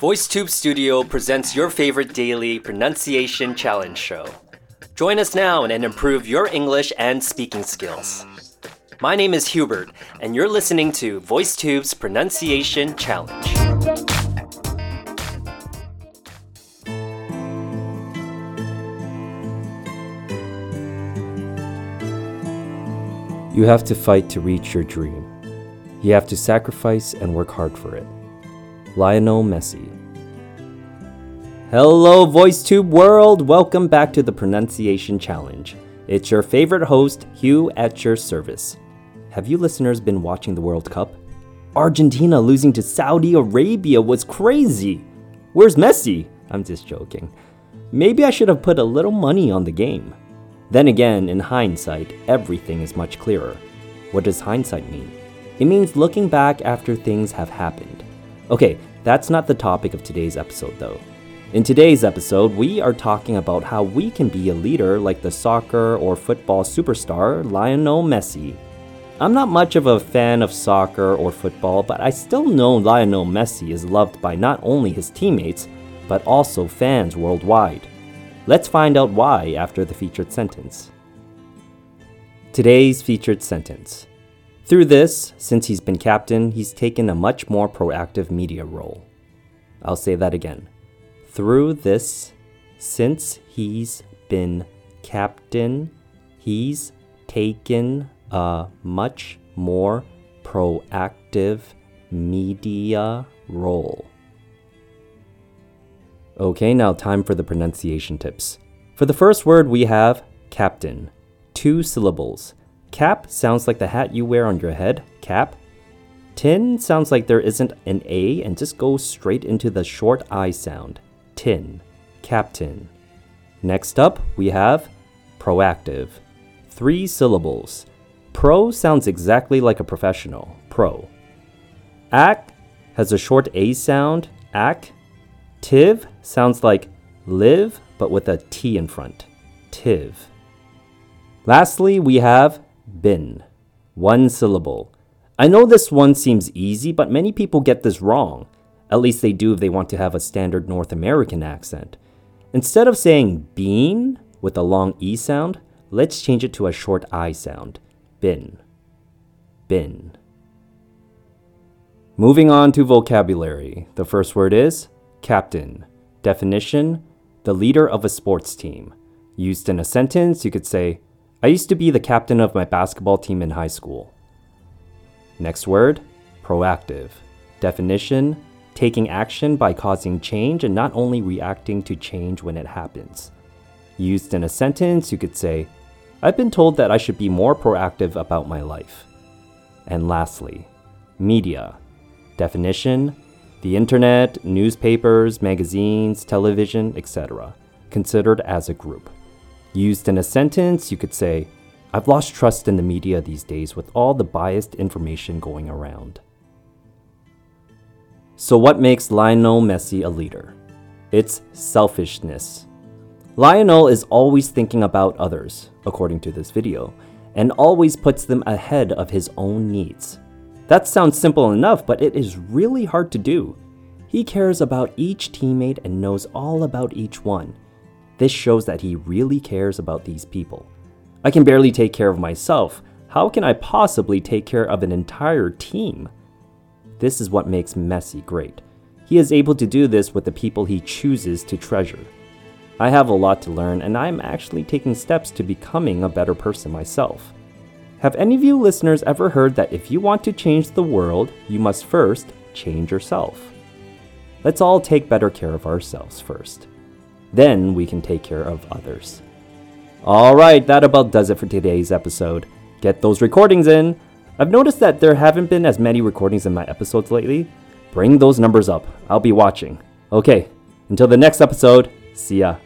VoiceTube Studio presents your favorite daily pronunciation challenge show. Join us now and improve your English and speaking skills. My name is Hubert, and you're listening to VoiceTube's Pronunciation Challenge. You have to fight to reach your dream. You have to sacrifice and work hard for it. Lionel Messi. Hello, VoiceTube world! Welcome back to the Pronunciation Challenge. It's your favorite host, Hugh, at your service. Have you listeners been watching the World Cup? Argentina losing to Saudi Arabia was crazy! Where's Messi? I'm just joking. Maybe I should have put a little money on the game. Then again, in hindsight, everything is much clearer. What does hindsight mean? It means looking back after things have happened. Okay, that's not the topic of today's episode though. In today's episode, we are talking about how we can be a leader like the soccer or football superstar Lionel Messi. I'm not much of a fan of soccer or football, but I still know Lionel Messi is loved by not only his teammates, but also fans worldwide. Let's find out why after the featured sentence. Today's featured sentence. Through this, since he's been captain, he's taken a much more proactive media role. I'll say that again. Through this, since he's been captain, he's taken a much more proactive media role. Okay, now time for the pronunciation tips. For the first word, we have captain. Two syllables. Cap sounds like the hat you wear on your head, cap. Tin sounds like there isn't an A and just goes straight into the short I sound. Tin. Captain. Next up, we have proactive. Three syllables. Pro sounds exactly like a professional, pro. Ac has a short A sound, ac. Tiv sounds like live, but with a T in front. Tiv. Lastly, we have bin. One syllable. I know this one seems easy, but many people get this wrong. At least they do if they want to have a standard North American accent. Instead of saying bean with a long E sound, let's change it to a short I sound. Bin. Bin. Moving on to vocabulary. The first word is captain. Definition the leader of a sports team. Used in a sentence, you could say, I used to be the captain of my basketball team in high school. Next word proactive. Definition taking action by causing change and not only reacting to change when it happens. Used in a sentence, you could say, I've been told that I should be more proactive about my life. And lastly, media. Definition the internet, newspapers, magazines, television, etc., considered as a group. Used in a sentence, you could say, I've lost trust in the media these days with all the biased information going around. So, what makes Lionel Messi a leader? It's selfishness. Lionel is always thinking about others, according to this video, and always puts them ahead of his own needs. That sounds simple enough, but it is really hard to do. He cares about each teammate and knows all about each one. This shows that he really cares about these people. I can barely take care of myself. How can I possibly take care of an entire team? This is what makes Messi great. He is able to do this with the people he chooses to treasure. I have a lot to learn, and I'm actually taking steps to becoming a better person myself. Have any of you listeners ever heard that if you want to change the world, you must first change yourself? Let's all take better care of ourselves first. Then we can take care of others. Alright, that about does it for today's episode. Get those recordings in. I've noticed that there haven't been as many recordings in my episodes lately. Bring those numbers up. I'll be watching. Okay, until the next episode, see ya.